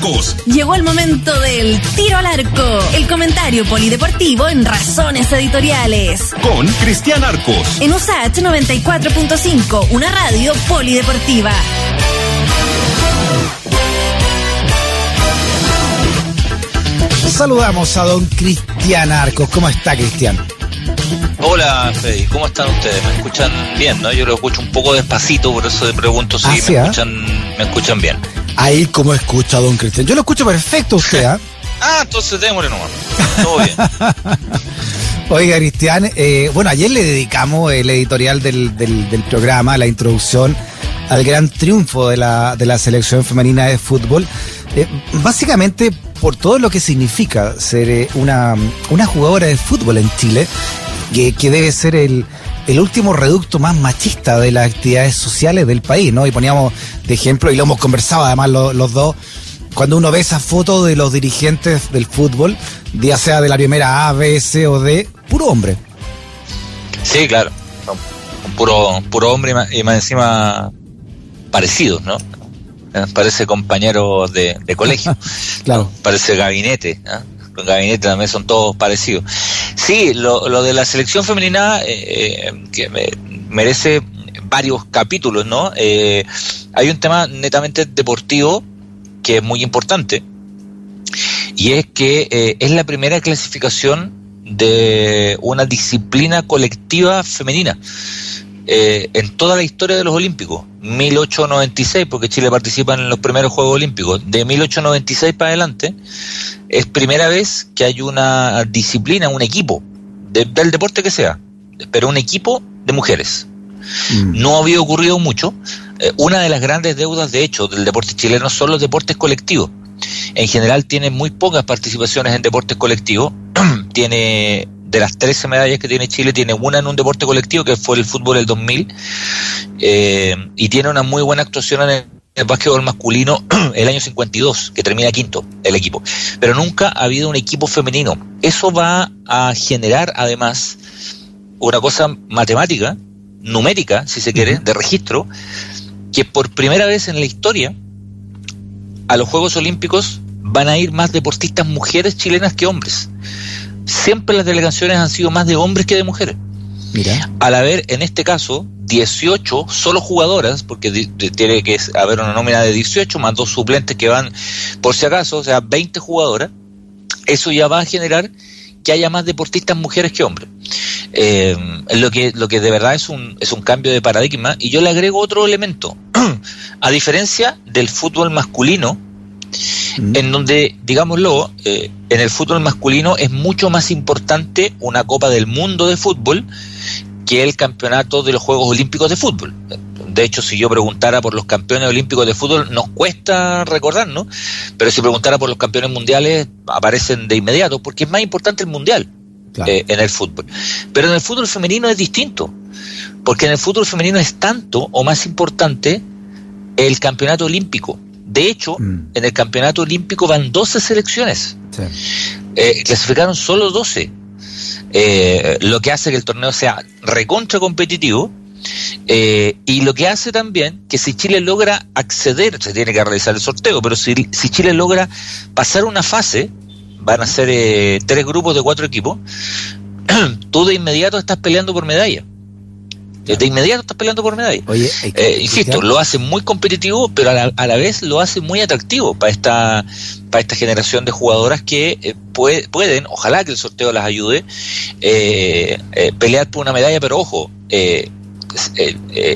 Arcos. Llegó el momento del tiro al arco, el comentario polideportivo en Razones Editoriales. Con Cristian Arcos. En USAH 94.5, una radio polideportiva. Saludamos a don Cristian Arcos. ¿Cómo está, Cristian? Hola, Freddy. ¿Cómo están ustedes? ¿Me escuchan bien, no? Yo lo escucho un poco despacito, por eso te pregunto si Ah, me, sí, ¿ah? escuchan, me escuchan bien. Ahí como escucha don Cristian. Yo lo escucho perfecto usted, ¿ah? Ah, entonces démosle nomás. Todo bien. Oiga, Cristian, eh, bueno, ayer le dedicamos el editorial del, del- del programa, la introducción al gran triunfo de la, de la selección femenina de fútbol. Eh, básicamente por todo lo que significa ser eh, una, una jugadora de fútbol en Chile, que, que debe ser el, el último reducto más machista de las actividades sociales del país, ¿no? Y poníamos de ejemplo, y lo hemos conversado además lo- los dos, cuando uno ve esas fotos de los dirigentes del fútbol, ya sea de la primera A, B, C o D, puro hombre. Sí, claro. Puro, puro hombre y más, y más encima parecidos, ¿no? Eh, Parece compañeros de, de colegio. Claro. Parece gabinete. ¿ah? Los gabinetes también son todos parecidos. Sí, lo, lo de la selección femenina eh, eh, que me- merece varios capítulos, ¿no? Eh, hay un tema netamente deportivo que es muy importante y es que eh, es la primera clasificación de una disciplina colectiva femenina eh, en toda la historia de los Olímpicos. 1896, porque Chile participa en los primeros Juegos Olímpicos. De 1896 para adelante, es primera vez que hay una disciplina, un equipo, de- del deporte que sea, pero un equipo de mujeres. Mm. No había ocurrido mucho. Eh, una de las grandes deudas, de hecho, del deporte chileno son los deportes colectivos. En general tiene muy pocas participaciones en deportes colectivos. tiene de las 13 medallas que tiene Chile, tiene una en un deporte colectivo que fue el fútbol del 2000 eh, y tiene una muy buena actuación en el, el básquetbol masculino el año 52, que termina quinto el equipo. Pero nunca ha habido un equipo femenino. Eso va a generar además una cosa matemática, numérica, si se quiere, de registro, que por primera vez en la historia a los Juegos Olímpicos van a ir más deportistas mujeres chilenas que hombres. Siempre las delegaciones han sido más de hombres que de mujeres. Mira. Al haber, en este caso, 18 solo jugadoras, porque tiene que haber una nómina de 18 más dos suplentes que van por si acaso, o sea, 20 jugadoras, eso ya va a generar que haya más deportistas mujeres que hombres. Eh, lo que lo que de verdad es un es un cambio de paradigma y yo le agrego otro elemento a diferencia del fútbol masculino Mm. en donde digámoslo eh, en el fútbol masculino es mucho más importante una Copa del Mundo de fútbol que el campeonato de los Juegos Olímpicos de fútbol. De hecho, si yo preguntara por los campeones olímpicos de fútbol, nos cuesta recordar, ¿no? Pero si preguntara por los campeones mundiales, aparecen de inmediato, porque es más importante el mundial Claro. eh, en el fútbol. Pero en el fútbol femenino es distinto, porque en el fútbol femenino es tanto o más importante el campeonato olímpico. De hecho, Mm. en el campeonato olímpico van 12 selecciones. Sí. Eh, clasificaron solo 12. Eh, lo que hace que el torneo sea recontra competitivo. eh, y lo que hace también que si Chile logra acceder, se tiene que realizar el sorteo, pero si, si Chile logra pasar una fase, van a ser eh, tres grupos de cuatro equipos, tú de inmediato estás peleando por medalla. De inmediato estás peleando por medalla. Oye, Eh, insisto, lo hace muy competitivo, pero a la, a la vez lo hace muy atractivo para esta, para esta generación de jugadoras que eh, puede- pueden, ojalá que el sorteo las ayude, eh, pelear por una medalla, pero ojo, eh,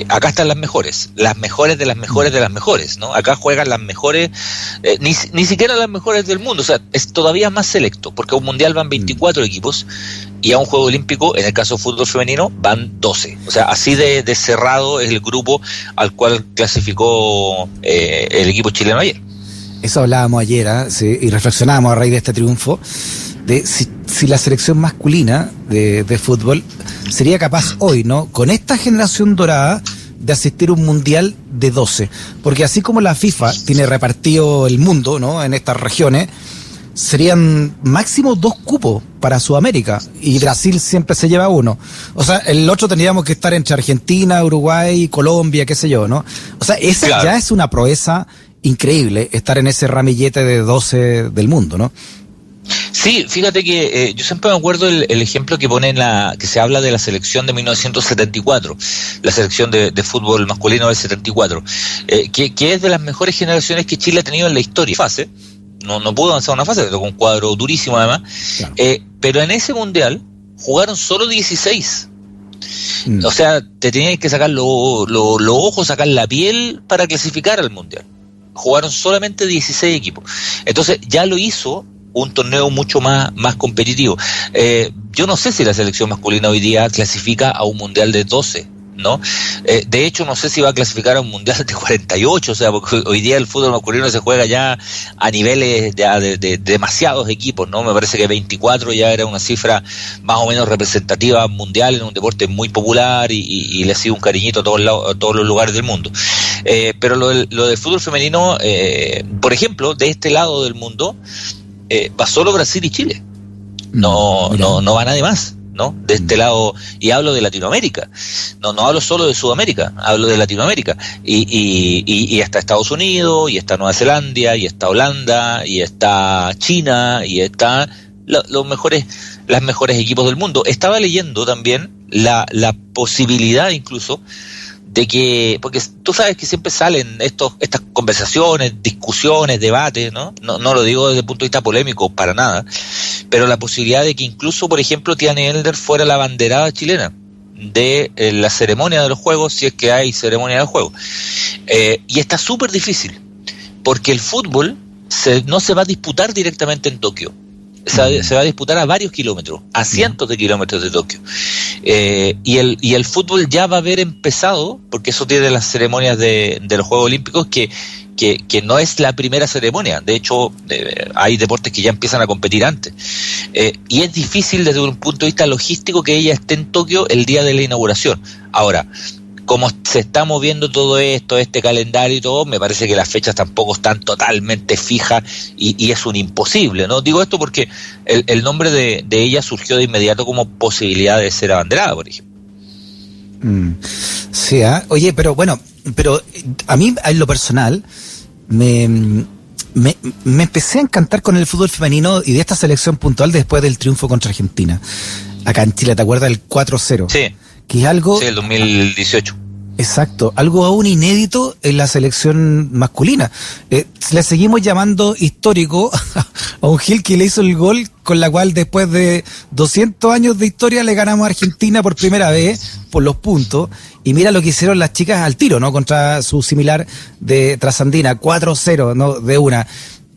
acá están las mejores, las mejores de las mejores de las mejores, ¿no? Acá juegan las mejores, eh, ni, ni siquiera las mejores del mundo, o sea, es todavía más selecto, porque a un mundial van 24 equipos y a un juego olímpico, en el caso de fútbol femenino, van 12. O sea, así de, cerrado es el grupo al cual clasificó eh, el equipo chileno ayer. Eso hablábamos ayer ¿ah? Sí, y reflexionábamos a raíz de este triunfo, de si, si la selección masculina de, de fútbol sería capaz hoy, ¿no? Con esta generación dorada de asistir a un mundial de 12. Porque así como la FIFA tiene repartido el mundo, ¿no? En estas regiones, serían máximo dos cupos para Sudamérica y Brasil siempre se lleva uno. O sea, el otro tendríamos que estar entre Argentina, Uruguay, Colombia, qué sé yo, ¿no? O sea, esa Claro. ya es una proeza increíble estar en ese ramillete de 12 del mundo, ¿no? Sí, fíjate que eh, yo siempre me acuerdo el, ejemplo que pone en la, que se habla de la selección de 1974, la selección de, fútbol masculino del 74, eh, que, que, es de las mejores generaciones que Chile ha tenido en la historia. Fase, no, no pudo avanzar una fase, con un cuadro durísimo además, eh, pero en ese mundial jugaron solo 16. Mm. O sea, te tenías que sacar los ojos, sacar la piel para clasificar al mundial. Jugaron solamente 16 equipos. Entonces ya lo hizo un torneo mucho más, más competitivo. Eh, yo no sé si la selección masculina hoy día clasifica a un mundial de 12. ¿No? Eh, de hecho, no sé si va a clasificar a un mundial de 48, o sea, porque hoy día el fútbol masculino se juega ya a niveles de, demasiados equipos, ¿no? Me parece que 24 ya era una cifra más o menos representativa mundial en un deporte muy popular y, le ha sido un cariñito a todos, a todos los lugares del mundo. Eh, pero lo, lo del fútbol femenino, por ejemplo, de este lado del mundo, eh, va solo Brasil y Chile. No, no, no va nadie más, ¿no? De este mm. lado, y hablo de Latinoamérica. No, no hablo solo de Sudamérica, hablo de Latinoamérica. Y, y, y, está Estados Unidos, y está Nueva Zelanda, y está Holanda, y está China, y está los mejores, las mejores equipos del mundo. Estaba leyendo también la, la posibilidad incluso de que, porque tú sabes que siempre salen estos, estas conversaciones, discusiones, debates, ¿no? ¿no? No lo digo desde el punto de vista polémico, para nada, pero la posibilidad de que incluso, por ejemplo, Tiane Elder fuera la banderada chilena de eh, la ceremonia de los juegos, si es que hay ceremonia de juegos. Eh, y está súper difícil, porque el fútbol se, no se va a disputar directamente en Tokio se va, a disputar a varios kilómetros, a cientos de kilómetros de Tokio. Eh, y, el, y el fútbol ya va a haber empezado, porque eso tiene las ceremonias de, de los Juegos Olímpicos, que, que, que, no es la primera ceremonia. De hecho, eh, hay deportes que ya empiezan a competir antes. Eh, y es difícil desde un punto de vista logístico que ella esté en Tokio el día de la inauguración. Ahora, como se está moviendo todo esto, este calendario y todo, me parece que las fechas tampoco están totalmente fijas y, es un imposible, ¿no? Digo esto porque el, nombre de, ella surgió de inmediato como posibilidad de ser abanderada, por ejemplo. Mm. Sí, ¿ah? oye, pero bueno, pero a mí en lo personal me, me, me empecé a encantar con el fútbol femenino y de esta selección puntual después del triunfo contra Argentina. Acá en Chile, ¿te acuerdas? El 4-0. Sí que es algo... Sí, el 2018. Exacto, algo aún inédito en la selección masculina. Eh, le seguimos llamando histórico a un Gil que le hizo el gol con la cual después de 200 años de historia le ganamos a Argentina por primera vez por los puntos. Y mira lo que hicieron las chicas al tiro, ¿no? Contra su similar de Trasandina, 4-0, ¿no? De una.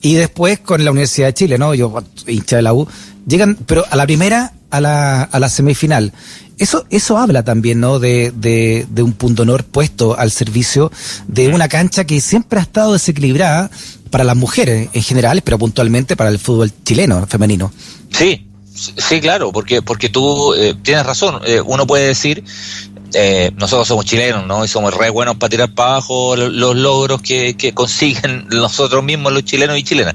Y después con la Universidad de Chile, ¿no? Yo, hincha de la U. Llegan, pero a la primera, a la, a la semifinal. Eso, eso habla también, ¿no? De, de, de, un punto honor puesto al servicio de una cancha que siempre ha estado desequilibrada para las mujeres en general, pero puntualmente para el fútbol chileno femenino. Sí, Sí, claro, porque porque tú eh, tienes razón. Eh, uno puede decir eh, nosotros somos chilenos, ¿no? Y somos re buenos para tirar para abajo los, logros que, consiguen nosotros mismos, los chilenos y chilenas.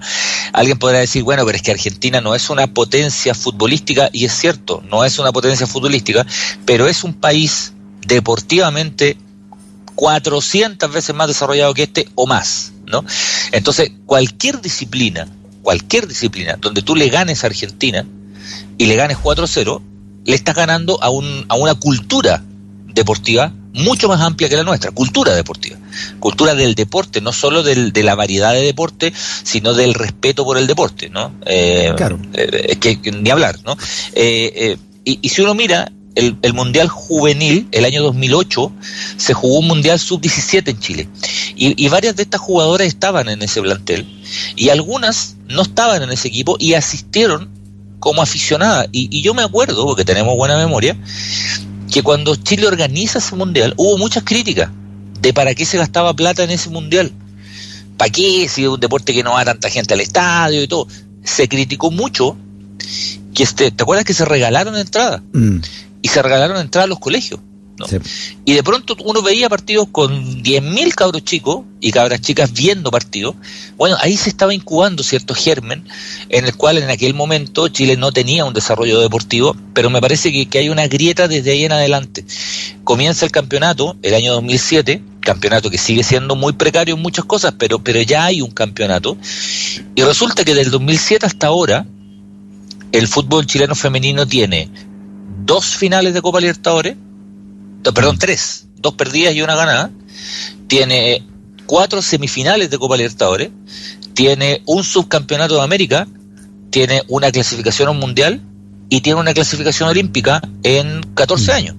Alguien podrá decir, bueno, pero es que Argentina no es una potencia futbolística, y es cierto, no es una potencia futbolística, pero es un país deportivamente 400 veces más desarrollado que este o más, ¿no? Entonces, cualquier disciplina, cualquier disciplina donde tú le ganes a Argentina y le ganes 4-0, le estás ganando a, un, a una cultura deportiva mucho más amplia que la nuestra, cultura deportiva, cultura del deporte, no solo del, de la variedad de deporte, sino del respeto por el deporte, ¿no? Eh, claro. Eh, que, ni hablar, ¿no? Eh, y, y, si uno mira el, el, Mundial Juvenil, el año 2008, se jugó un Mundial Sub-17 en Chile. Y, y, varias de estas jugadoras estaban en ese plantel. Y algunas no estaban en ese equipo y asistieron como aficionadas. Y, y yo me acuerdo, porque tenemos buena memoria, que cuando Chile organiza ese mundial hubo muchas críticas de para qué se gastaba plata en ese mundial. ¿Para qué? Si es un deporte que no va tanta gente al estadio y todo. Se criticó mucho que este, ¿te acuerdas que se regalaron entradas? Mm. Y se regalaron entradas a los colegios. Y de pronto uno veía partidos con 10.000 cabros chicos y cabras chicas viendo partidos. Bueno, ahí se estaba incubando cierto germen en el cual en aquel momento Chile no tenía un desarrollo deportivo, pero me parece que, que hay una grieta desde ahí en adelante. Comienza el campeonato el año 2007 campeonato que sigue siendo muy precario en muchas cosas, pero, pero ya hay un campeonato. Y resulta que del 2007 hasta ahora, el fútbol chileno femenino tiene dos finales de Copa Libertadores, perdón, tres, dos perdidas y una ganada, tiene cuatro semifinales de Copa Libertadores, tiene un subcampeonato de América, tiene una clasificación a un mundial y tiene una clasificación olímpica en 14 mm. años.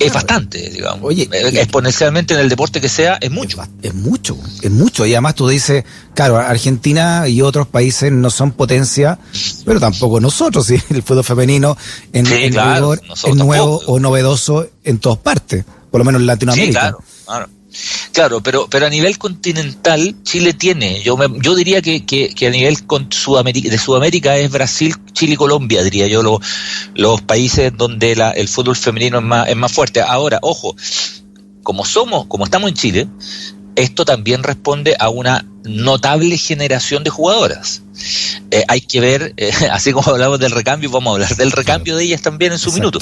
Es bastante, digamos. Oye, exponencialmente en el deporte que sea, es mucho. Es, mucho, es mucho. Y además tú dices, claro, Argentina y otros países no son potencia, pero tampoco nosotros. ¿sí? El fútbol femenino en, es nuevo o novedoso en todas partes, por lo menos en Latinoamérica. Sí, claro, claro. Claro, pero, pero a nivel continental Chile tiene, yo, yo diría que, que, a nivel con de Sudamérica es Brasil, Chile y Colombia, diría yo, los países donde la, el fútbol femenino es más, es más fuerte. Ahora, ojo, como somos, como estamos en Chile, esto también responde a una notable generación de jugadoras. Eh, hay que ver, eh, así como hablamos del recambio, vamos a hablar del recambio de ellas también en su minuto,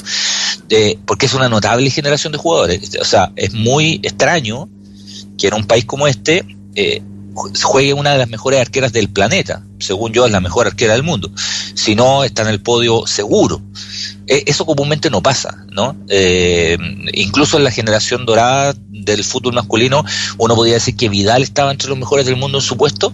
eh, porque es una notable generación de jugadores. O sea, es muy extraño que en un país como este juegue una de las mejores arqueras del planeta. Según yo, es la mejor arquera del mundo. Si no, está en el podio seguro. Eso comúnmente no pasa, ¿no? incluso en la generación dorada del fútbol masculino, uno podría decir que Vidal estaba entre los mejores del mundo en su puesto,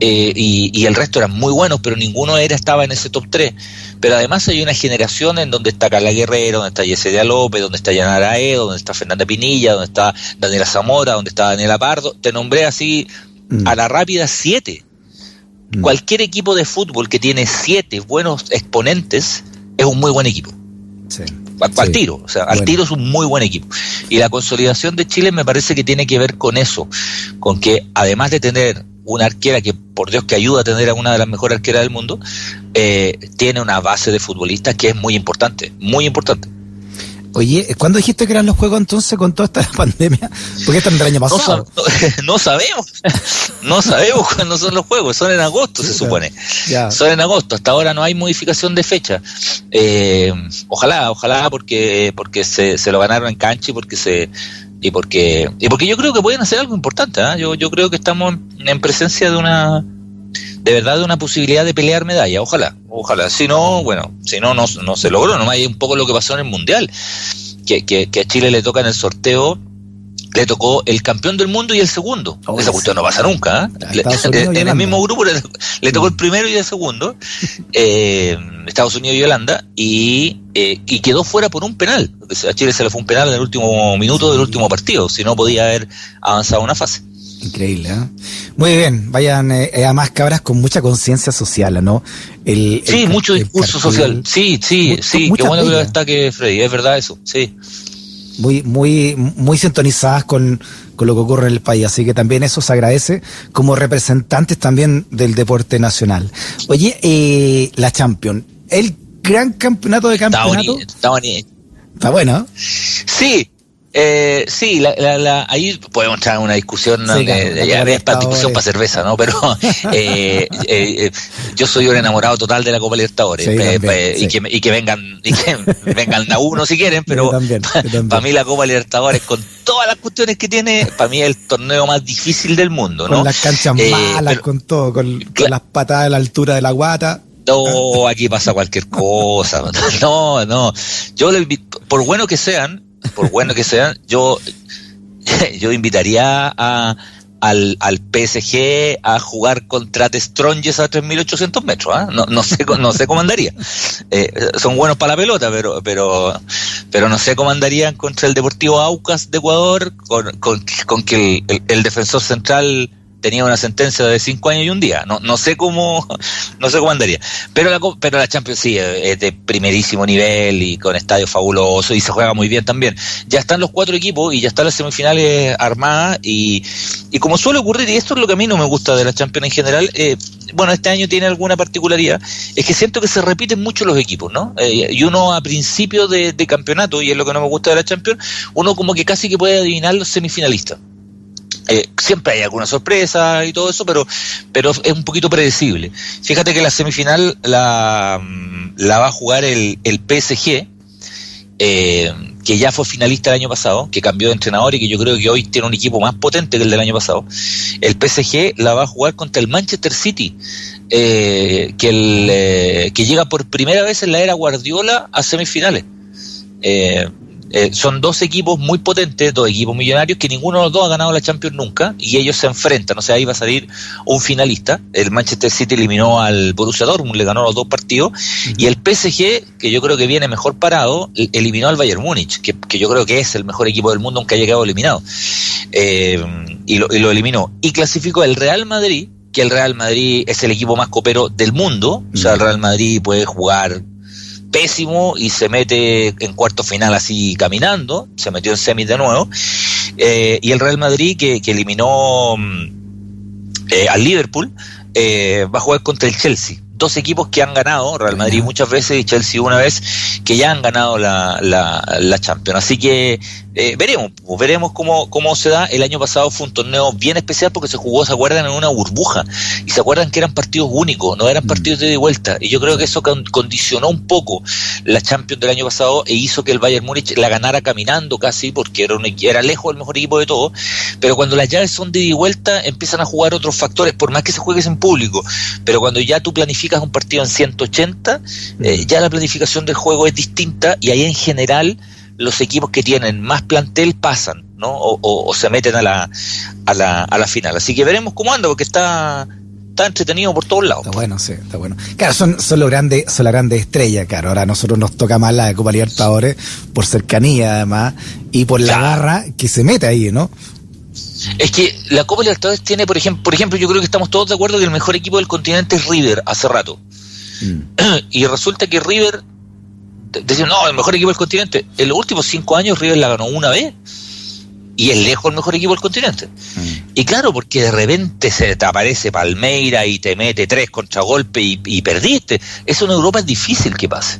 eh, y, el resto eran muy buenos, pero ninguno era estaba en ese top 3. Pero además hay una generación en donde está Carla Guerrero, donde está Yesedia López, donde está Yanara E, donde está Fernanda Pinilla, donde está Daniela Zamora, donde está Daniela Pardo. Te nombré así mm. a la rápida siete. Mm. Cualquier equipo de fútbol que tiene siete buenos exponentes es un muy buen equipo. Sí. Al, tiro, o sea, al tiro es un muy buen equipo. Y la consolidación de Chile me parece que tiene que ver con eso, con que además de tener una arquera que, por Dios, que ayuda a tener a una de las mejores arqueras del mundo, eh, tiene una base de futbolistas que es muy importante, muy importante. Oye, ¿cuándo dijiste que eran los juegos entonces con toda esta pandemia? Porque están del año pasado. No, sabemos, no sabemos cuándo son los juegos, son en agosto se supone. Son en agosto, hasta ahora no hay modificación de fecha. Eh, ojalá, ojalá porque porque se, se lo ganaron en cancha y porque se y porque y porque yo creo que pueden hacer algo importante ¿ah? yo, yo creo que estamos en presencia de una de verdad de una posibilidad de pelear medalla ojalá ojalá si no bueno si no no, no se logró no hay un poco lo que pasó en el mundial que, que, que a Chile le toca en el sorteo le tocó el campeón del mundo y el segundo. Esa cuestión no pasa nunca. ¿eh? en el mismo grupo le, tocó el primero y el segundo, eh, Estados Unidos y Holanda, y, eh, y quedó fuera por un penal. A Chile se le fue un penal en el último minuto del último partido, si no podía haber avanzado una fase. Increíble, ¿eh? Muy bien, vayan a más cabras con mucha conciencia social, ¿no? El, sí, mucho discurso social. Sí, sí, sí. Qué bueno que lo destaque Freddy, es verdad eso, sí muy, muy, muy sintonizadas con, con lo que ocurre en el país. Así que también eso se agradece como representantes también del deporte nacional. Oye, eh, la Champions, el gran campeonato de campeonato. Está, bonito, está bueno. Sí, eh, sí, la, la, ahí podemos entrar en una discusión, sí, ya es para discusión para cerveza, ¿no? Pero eh, eh, eh, yo soy un enamorado total de la Copa Libertadores y, que, y que vengan y que vengan a uno si quieren, pero para mí la Copa Libertadores con todas las cuestiones que tiene, para mí es el torneo más difícil del mundo, ¿no? Con las canchas malas, con todo, con, con las patadas a la altura de la guata. No, aquí pasa cualquier cosa. No, no. Yo, por bueno que sean, por bueno que sean, yo, yo invitaría a, al, al PSG a jugar contra The Strongest a 3.800 metros. ¿ah? No, no, sé, no sé cómo andaría. Eh, son buenos para la pelota, pero, pero, pero no sé cómo andarían contra el Deportivo Aucas de Ecuador, con, con, con que el defensor central tenía una sentencia de cinco años y un día. No, no sé cómo, no sé cómo andaría. Pero la, pero la Champions sí, es de primerísimo nivel y con estadios fabulosos y se juega muy bien también. Ya están los cuatro equipos y ya están las semifinales armadas y, y como suele ocurrir, y esto es lo que a mí no me gusta de la Champions en general, eh, bueno, este año tiene alguna particularidad, es que siento que se repiten mucho los equipos, ¿no? Eh, y uno a principio de campeonato, y es lo que no me gusta de la Champions, uno como que casi que puede adivinar los semifinalistas. Eh, siempre hay alguna sorpresa y todo eso, pero, pero es un poquito predecible. Fíjate que la semifinal la, la va a jugar el, el PSG, eh, que ya fue finalista el año pasado, que cambió de entrenador y que yo creo que hoy tiene un equipo más potente que el del año pasado. El PSG la va a jugar contra el Manchester City, eh, que, el, eh, que llega por primera vez en la era Guardiola a semifinales. Eh, eh, son dos equipos muy potentes, dos equipos millonarios, que ninguno de los dos ha ganado la Champions nunca, y ellos se enfrentan, o sea, ahí va a salir un finalista. El Manchester City eliminó al Borussia Dortmund, le ganó los dos partidos, y el PSG, que yo creo que viene mejor parado, eliminó al Bayern Múnich, que, yo creo que es el mejor equipo del mundo, aunque haya quedado eliminado, eh, y, lo, y lo eliminó. Y clasificó el Real Madrid, que el Real Madrid es el equipo más copero del mundo, o sea, el Real Madrid puede jugar pésimo y se mete en cuarto final así caminando, se metió en semis de nuevo, eh, y el Real Madrid que, que eliminó mm, eh, al Liverpool eh, va a jugar contra el Chelsea dos equipos que han ganado, Real Madrid muchas veces y Chelsea una vez, que ya han ganado la, la, la Champions. Así que eh, veremos, pues, veremos cómo, cómo se da. El año pasado fue un torneo bien especial porque se jugó, se acuerdan, en una burbuja. Y se acuerdan que eran partidos únicos, no eran mm. partidos de ida y vuelta. Y yo creo que eso condicionó un poco la Champions del año pasado e hizo que el Bayern Múnich la ganara caminando casi, porque era, un, era lejos el mejor equipo de todo. Pero cuando las llaves son de ida y vuelta, empiezan a jugar otros factores, por más que se juegues en público. Pero cuando ya tú planificas un partido en 180, eh, ya la planificación del juego es distinta y ahí en general los equipos que tienen más plantel pasan, ¿no? O, se meten a la, a, la, a la final. Así que veremos cómo anda, porque está, está entretenido por todos lados. Está bueno, sí, está bueno. Claro, son, son, los grandes, son las grandes estrellas, claro. Ahora a nosotros nos toca más la Copa Libertadores, por cercanía además, y por la garra que se mete ahí, ¿no? Es que la Copa Libertadores tiene, por ejemplo, por ejemplo, yo creo que estamos todos de acuerdo que el mejor equipo del continente es River hace rato. Mm. Y resulta que River decían, no, el mejor equipo del continente. En los últimos cinco años River la ganó una vez y es lejos el mejor equipo del continente. Mm. Y claro, porque de repente se te aparece Palmeira y te mete tres contragolpes y, y perdiste. Eso en Europa es difícil que pase.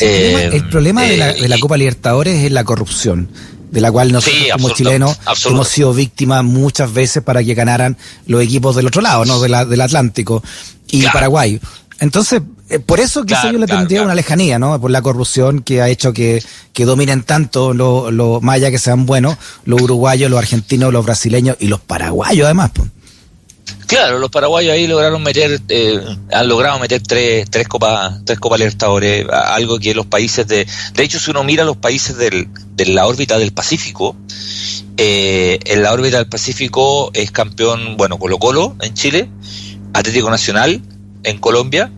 el problema, de, la, eh, Copa Libertadores es la corrupción de la cual nosotros como chilenos hemos sido víctimas muchas veces para que ganaran los equipos del otro lado, ¿no? del Atlántico y Paraguay. Entonces, eh, por eso quizá yo le tendría una lejanía, ¿no? Por la corrupción que ha hecho que, que dominen tanto los lo, allá que sean buenos, los uruguayos, los argentinos, los brasileños y los paraguayos además. Pues. Claro, los paraguayos ahí lograron meter, eh, han logrado meter tres, tres copas, tres copas Libertadores, algo que los países de, de hecho si uno mira los países del, de la órbita del Pacífico, eh, en la órbita del Pacífico es campeón, bueno, Colo Colo en Chile, Atlético Nacional, en Colombia,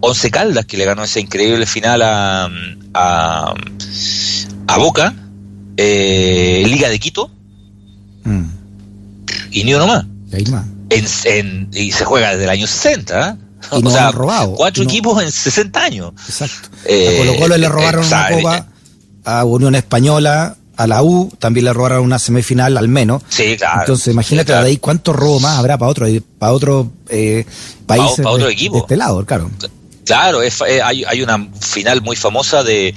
Once Caldas, que le ganó esa increíble final a, a, a Boca, eh, Liga de Quito, mm. y ni uno más. En, y se juega desde el año 60. ¿eh? o sea, robado. cuatro equipos en 60 años. Exacto. Eh, a Colo Colo le robaron una copa a Unión Española, a la U también le robaron una semifinal al menos. Sí, claro. Entonces, imagínate de ahí cuánto robo más habrá para otro, para otro eh, país para, otro equipo. de este lado, claro. Claro, es, eh, hay, hay, una final muy famosa de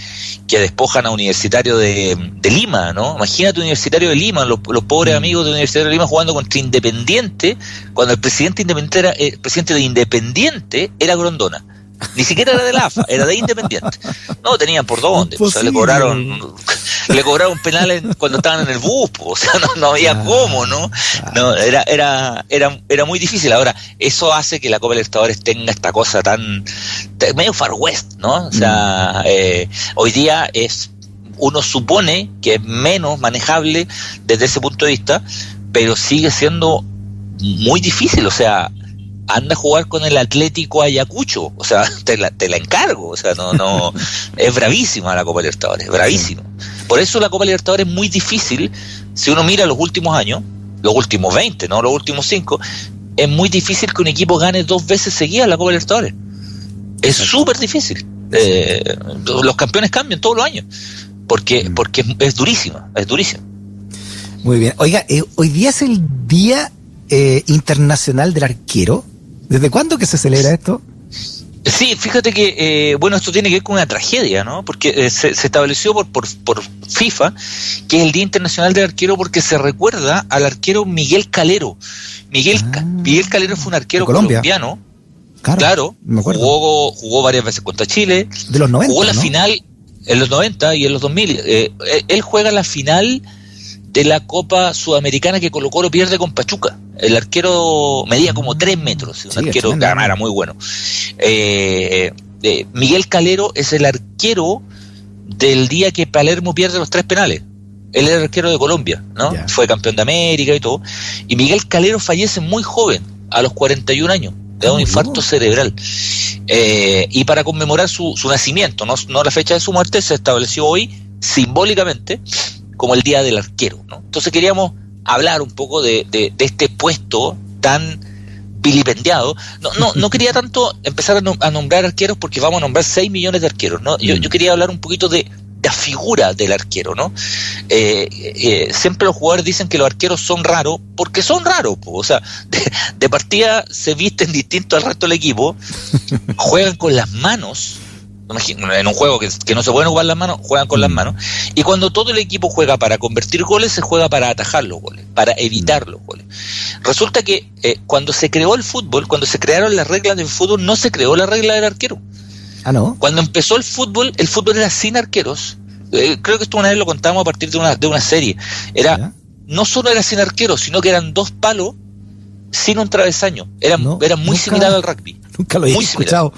que despojan a Universitario de, de Lima, ¿no? Imagínate Universitario de Lima, los, los, pobres mm. amigos de Universitario de Lima jugando contra Independiente, cuando el presidente independiente era, el presidente de Independiente era Grondona. Ni siquiera era de la AFA, era de Independiente. No tenían por dónde. O sea, le cobraron, le cobraron penales cuando estaban en el bus, o sea, no, había cómo, ¿no? No, era, era, era, era muy difícil. Ahora, eso hace que la Copa Libertadores tenga esta cosa tan, medio far west, ¿no? O sea, mm. eh, hoy día es, uno supone que es menos manejable desde ese punto de vista, pero sigue siendo muy difícil, o sea, anda a jugar con el Atlético Ayacucho, o sea, te la, te la encargo, o sea, no, no, es bravísima la Copa Libertadores, bravísima. Por eso la Copa Libertadores es muy difícil, si uno mira los últimos años, los últimos 20, no los últimos 5, es muy difícil que un equipo gane dos veces seguidas la Copa Libertadores. Es súper difícil. Eh, los campeones cambian todos los años, porque, mm. porque es, durísima, es durísima. Muy bien. Oiga, eh, hoy día es el Día eh, Internacional del Arquero. ¿Desde cuándo que se celebra esto? Sí, fíjate que, eh, bueno, esto tiene que ver con una tragedia, ¿no? Porque eh, se, estableció por, por, por, FIFA que es el Día Internacional del Arquero porque se recuerda al arquero Miguel Calero. Miguel, ah. Miguel Calero fue un arquero colombiano. Claro, jugó, jugó varias veces contra Chile. De los 90, Jugó la final en los 90 y en los 2000. Eh, él juega la final de la Copa Sudamericana que Colo Colo pierde con Pachuca. El arquero medía como 3 metros, un arquero era muy bueno. Eh, eh, Miguel Calero es el arquero del día que Palermo pierde los tres penales. Él era el arquero de Colombia, ¿no? Fue campeón de América y todo. Y Miguel Calero fallece muy joven, a los 41 años. Le da un infarto cerebral. Eh, y para conmemorar su, nacimiento, no, no la fecha de su muerte, se estableció hoy simbólicamente como el Día del Arquero. ¿no? Entonces queríamos hablar un poco de, de, este puesto tan vilipendiado. No, no, no quería tanto empezar a, nombrar arqueros porque vamos a nombrar 6 millones de arqueros. ¿no? Yo, mm. yo quería hablar un poquito de, la figura del arquero, ¿no? Eh, eh, siempre los jugadores dicen que los arqueros son raros porque son raros, o sea, de, partida se visten distinto al resto del equipo, juegan con las manos, en un juego que, no se pueden jugar las manos, juegan con las mm. manos. Y cuando todo el equipo juega para convertir goles, se juega para atajar los goles, para evitar los goles. Resulta que eh, cuando se creó el fútbol, cuando se crearon las reglas del fútbol, no se creó la regla del arquero. Ah, no. Cuando empezó el fútbol, el fútbol era sin arqueros. Eh, creo que esto una vez lo contamos a partir de una, de una serie. Era, no solo era sin arqueros, sino que eran dos palos sin un travesaño. Era, era muy similar al rugby. Nunca lo he escuchado.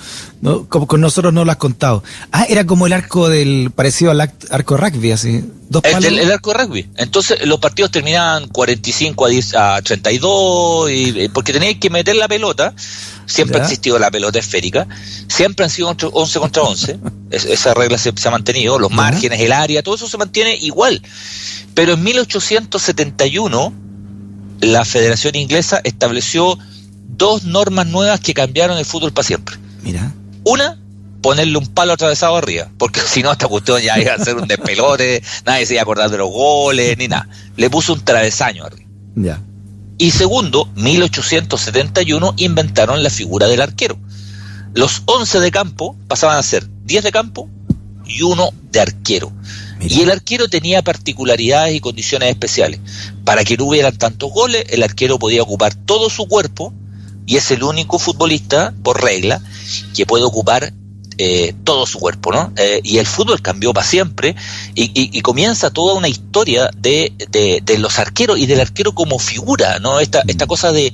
como con nosotros no lo has contado. Ah, era como el arco del parecido al arco rugby, así. Dos el, arco rugby. Entonces los partidos terminaban 45 a, 10, a 32, y, porque teníais que meter la pelota. Siempre ha existido la pelota esférica. Siempre han sido 11 contra 11. esa regla se, ha mantenido. Los márgenes, el área, todo eso se mantiene igual. Pero en 1871 la Federación Inglesa estableció dos normas nuevas que cambiaron el fútbol para siempre. Mira. Una, ponerle un palo atravesado arriba, porque si no, esta cuestión ya iba a ser un despelote, nadie se iba a acordar de los goles, ni nada. Le puso un travesaño arriba. Ya. Y segundo, 1871 inventaron la figura del arquero. Los 11 de campo pasaban a ser 10 de campo y uno de arquero. Y el arquero tenía particularidades y condiciones especiales. Para que no hubieran tantos goles, el arquero podía ocupar todo su cuerpo y es el único futbolista, por regla, que puede ocupar eh, todo su cuerpo, ¿no? Eh, y el fútbol cambió para siempre y, comienza toda una historia de, de, de, los arqueros y del arquero como figura, ¿no? Esta, esta cosa de,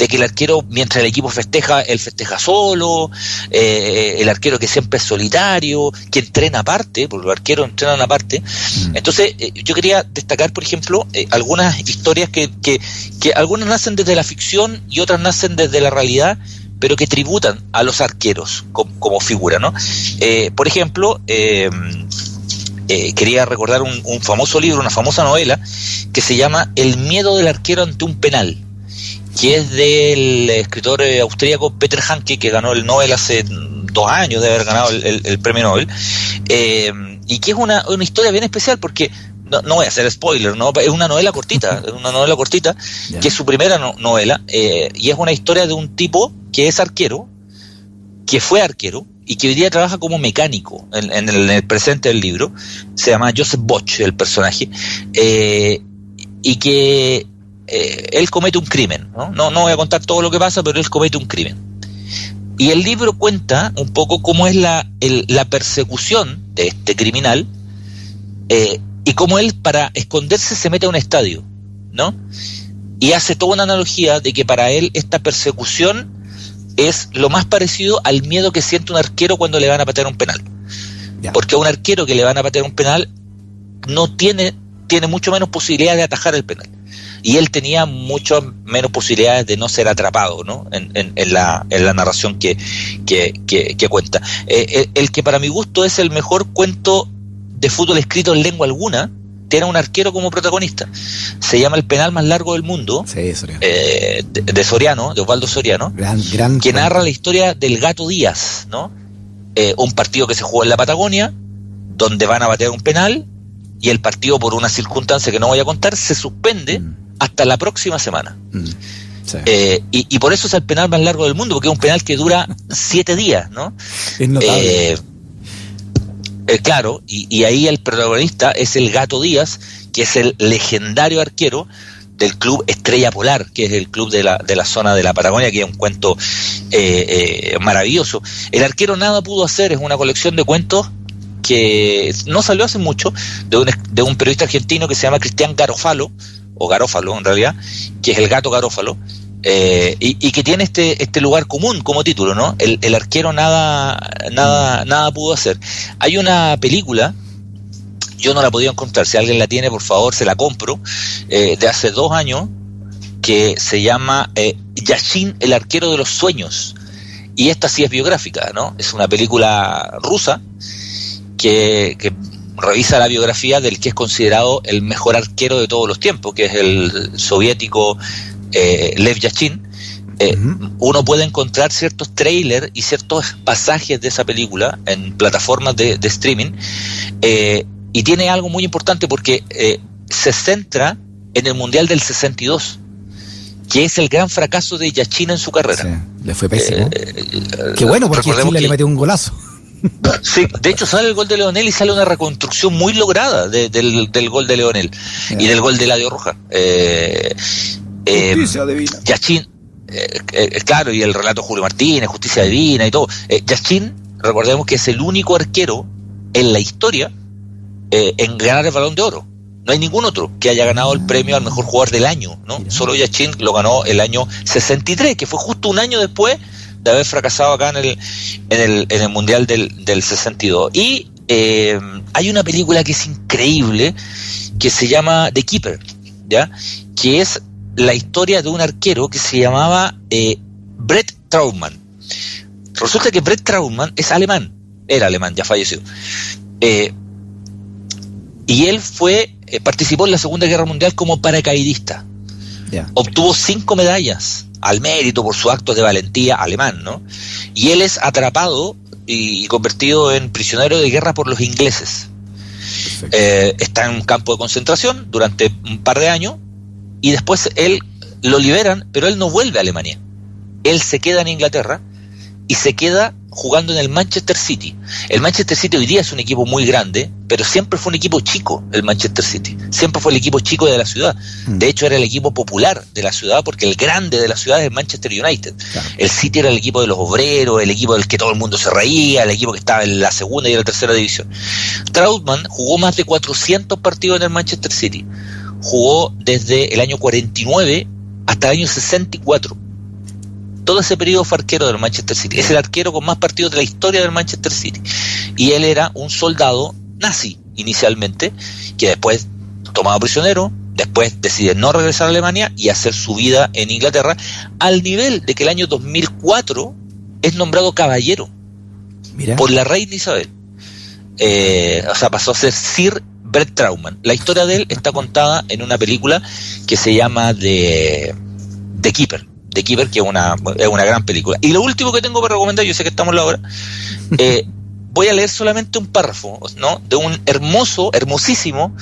de que el arquero, mientras el equipo festeja, él festeja solo, eh, el arquero que siempre es solitario, que entrena aparte, porque los arqueros entrenan aparte. Mm. Entonces, eh, yo quería destacar, por ejemplo, eh, algunas historias que, que, que algunas nacen desde la ficción y otras nacen desde la realidad, pero que tributan a los arqueros como, figura, ¿no? por ejemplo, quería recordar un, un, famoso libro, una famosa novela, que se llama El miedo del arquero ante un penal que es del escritor eh, austríaco Peter Hanke, que ganó el Nobel hace dos años de haber ganado el, premio Nobel, eh, y que es una, una, historia bien especial porque, no, no, voy a hacer spoiler, ¿no? es una novela cortita, es una novela cortita, que es su primera novela, eh, y es una historia de un tipo que es arquero, que fue arquero, y que hoy día trabaja como mecánico en, en, el, presente del libro, se llama Joseph Bosch el personaje, y que eh, él comete un crimen. ¿no? ¿no? voy a contar todo lo que pasa, pero él comete un crimen. Y el libro cuenta un poco cómo es la, la persecución de este criminal eh, y cómo él para esconderse se mete a un estadio, ¿no? Y hace toda una analogía de que para él esta persecución es lo más parecido al miedo que siente un arquero cuando le van a patear un penal. Porque a un arquero que le van a patear un penal no tiene, tiene mucho menos posibilidad de atajar el penal y él tenía mucho menos posibilidades de no ser atrapado ¿no? En, en, la, en la narración que, que, cuenta. Eh, eh, el, que para mi gusto es el mejor cuento de fútbol escrito en lengua alguna, tiene un arquero como protagonista. Se llama El penal más largo del mundo, eh, de, Soriano, de Osvaldo Soriano, que narra la historia del gato Díaz, ¿no? un partido que se jugó en la Patagonia, donde van a batear un penal y el partido por una circunstancia que no voy a contar se suspende mm hasta la próxima semana. Mm, eh, y, por eso es el penal más largo del mundo, porque es un penal que dura siete días, ¿no? Es notable. Eh, eh, claro, y, ahí el protagonista es el Gato Díaz, que es el legendario arquero del club Estrella Polar, que es el club de la, de la zona de la Patagonia, que es un cuento maravilloso. El arquero nada pudo hacer, es una colección de cuentos que no salió hace mucho, de un, de un periodista argentino que se llama Cristian Garofalo, o Garófalo en realidad, que es el gato Garófalo, eh, y, que tiene este, este lugar común como título, ¿no? El, arquero nada, nada, nada pudo hacer. Hay una película, yo no la podido encontrar, si alguien la tiene, por favor, se la compro, eh, de hace dos años, que se llama eh, Yashin, el arquero de los sueños. Y esta sí es biográfica, ¿no? Es una película rusa que revisa la biografía del que es considerado el mejor arquero de todos los tiempos, que es el soviético eh, Lev Yashin, eh, uno puede encontrar ciertos trailers y ciertos pasajes de esa película en plataformas de, streaming eh, y tiene algo muy importante porque se centra en el Mundial del 62 que es el gran fracaso de Yashin en su carrera. le fue pésimo. Qué bueno, porque Chile le metió un golazo. Sí, de hecho sale el gol de Leonel y sale una reconstrucción muy lograda del, gol de Leonel y del gol de Ladio Roja. Eh, eh, justicia divina. Yachin, eh, eh, claro, y el relato Julio Martínez, Justicia Divina y todo. Eh, Yachin, recordemos que es el único arquero en la historia en ganar el balón de oro. No hay ningún otro que haya ganado el premio al mejor jugador del año, ¿no? Solo Yachin lo ganó el año 63, que fue justo un año después de haber fracasado acá en el, en el, en el Mundial del, del 62. Y hay una película que es increíble, que se llama The Keeper, ¿ya? Que es la historia de un arquero que se llamaba eh, Brett Trautmann. Resulta que Brett Trautmann es alemán, era alemán, ya falleció. Eh, y él fue, eh, participó en la Segunda Guerra Mundial como paracaidista. Obtuvo cinco medallas al mérito por su acto de valentía alemán, ¿no? Y él es atrapado y, convertido en prisionero de guerra por los ingleses. está en un campo de concentración durante un par de años y después él lo liberan, pero él no vuelve a Alemania. Él se queda en Inglaterra y se queda jugando en el Manchester City. El Manchester City hoy día es un equipo muy grande, pero siempre fue un equipo chico el Manchester City. Siempre fue el equipo chico de la ciudad. Mm. De hecho, era el equipo popular de la ciudad porque el grande de la ciudad es el Manchester United. El City era el equipo de los obreros, el equipo del que todo el mundo se reía, el equipo que estaba en la segunda y en la tercera división. Trautmann jugó más de 400 partidos en el Manchester City jugó desde el año 49 hasta el año 64. Todo ese periodo fue arquero del Manchester City. Es el arquero con más partidos de la historia del Manchester City. Y él era un soldado nazi inicialmente, que después tomado prisionero, después decide no regresar a Alemania y hacer su vida en Inglaterra, al nivel de que el año 2004 es nombrado caballero por la reina Isabel. Eh, o sea, pasó a ser Sir Brett Trauman. La historia de él está contada en una película que se llama The, The Keeper. The Keeper, que es una, es una gran película. Y lo último que tengo para recomendar, yo sé que estamos en la hora, eh, voy a leer solamente un párrafo, ¿no? De un hermoso, hermosísimo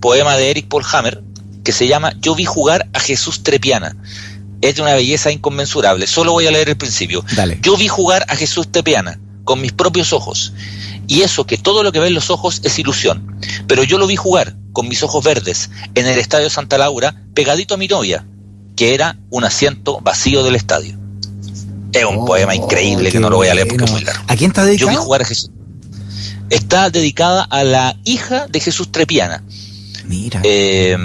poema de Eric Paul Hammer, que se llama Yo vi jugar a Jesús Trepiana. Es de una belleza inconmensurable. Solo voy a leer el principio. Yo vi jugar a Jesús Trepiana con mis propios ojos y eso que todo lo que ven los ojos es ilusión. Pero yo lo vi jugar con mis ojos verdes en el estadio Santa Laura, pegadito a mi novia, que era un asiento vacío del estadio. Es un poema increíble que no lo voy a leer porque es muy largo. ¿A quién está dedicado? Yo vi jugar a Jesús. Está dedicada a la hija de Jesús Trepiana. Mira. Eh,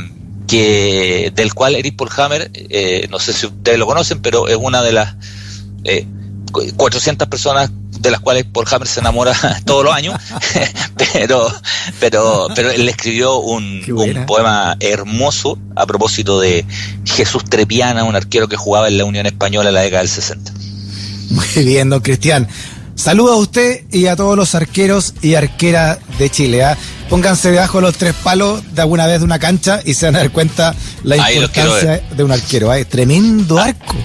que del cual Eric Paul Hammer, eh, no sé si ustedes lo conocen, pero es una de las eh, 400 personas de las cuales Paul Hammer se enamora todos los años, pero, pero, pero él escribió un, poema hermoso a propósito de Jesús Trepiana, un arquero que jugaba en la Unión Española en la década del 60. Muy bien, don Cristian. Saluda a usted y a todos los arqueros y arqueras de Chile. ¿ah? Pónganse debajo de los tres palos de alguna vez de una cancha y se van a dar cuenta la importancia de un arquero. ¿ah? Tremendo arco.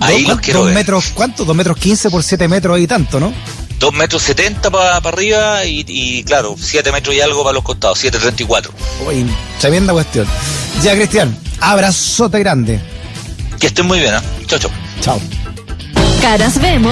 Ahí los quiero dos metros, ¿cuánto? Dos metros quince por siete metros y tanto, ¿no? Dos metros setenta para arriba y, claro, siete metros y algo para los costados, siete treinta y cuatro. Uy, tremenda cuestión. Ya, Cristian, abrazote grande. Que estén muy bien, ¿eh? Chao, chao. Chao. Caras vemos.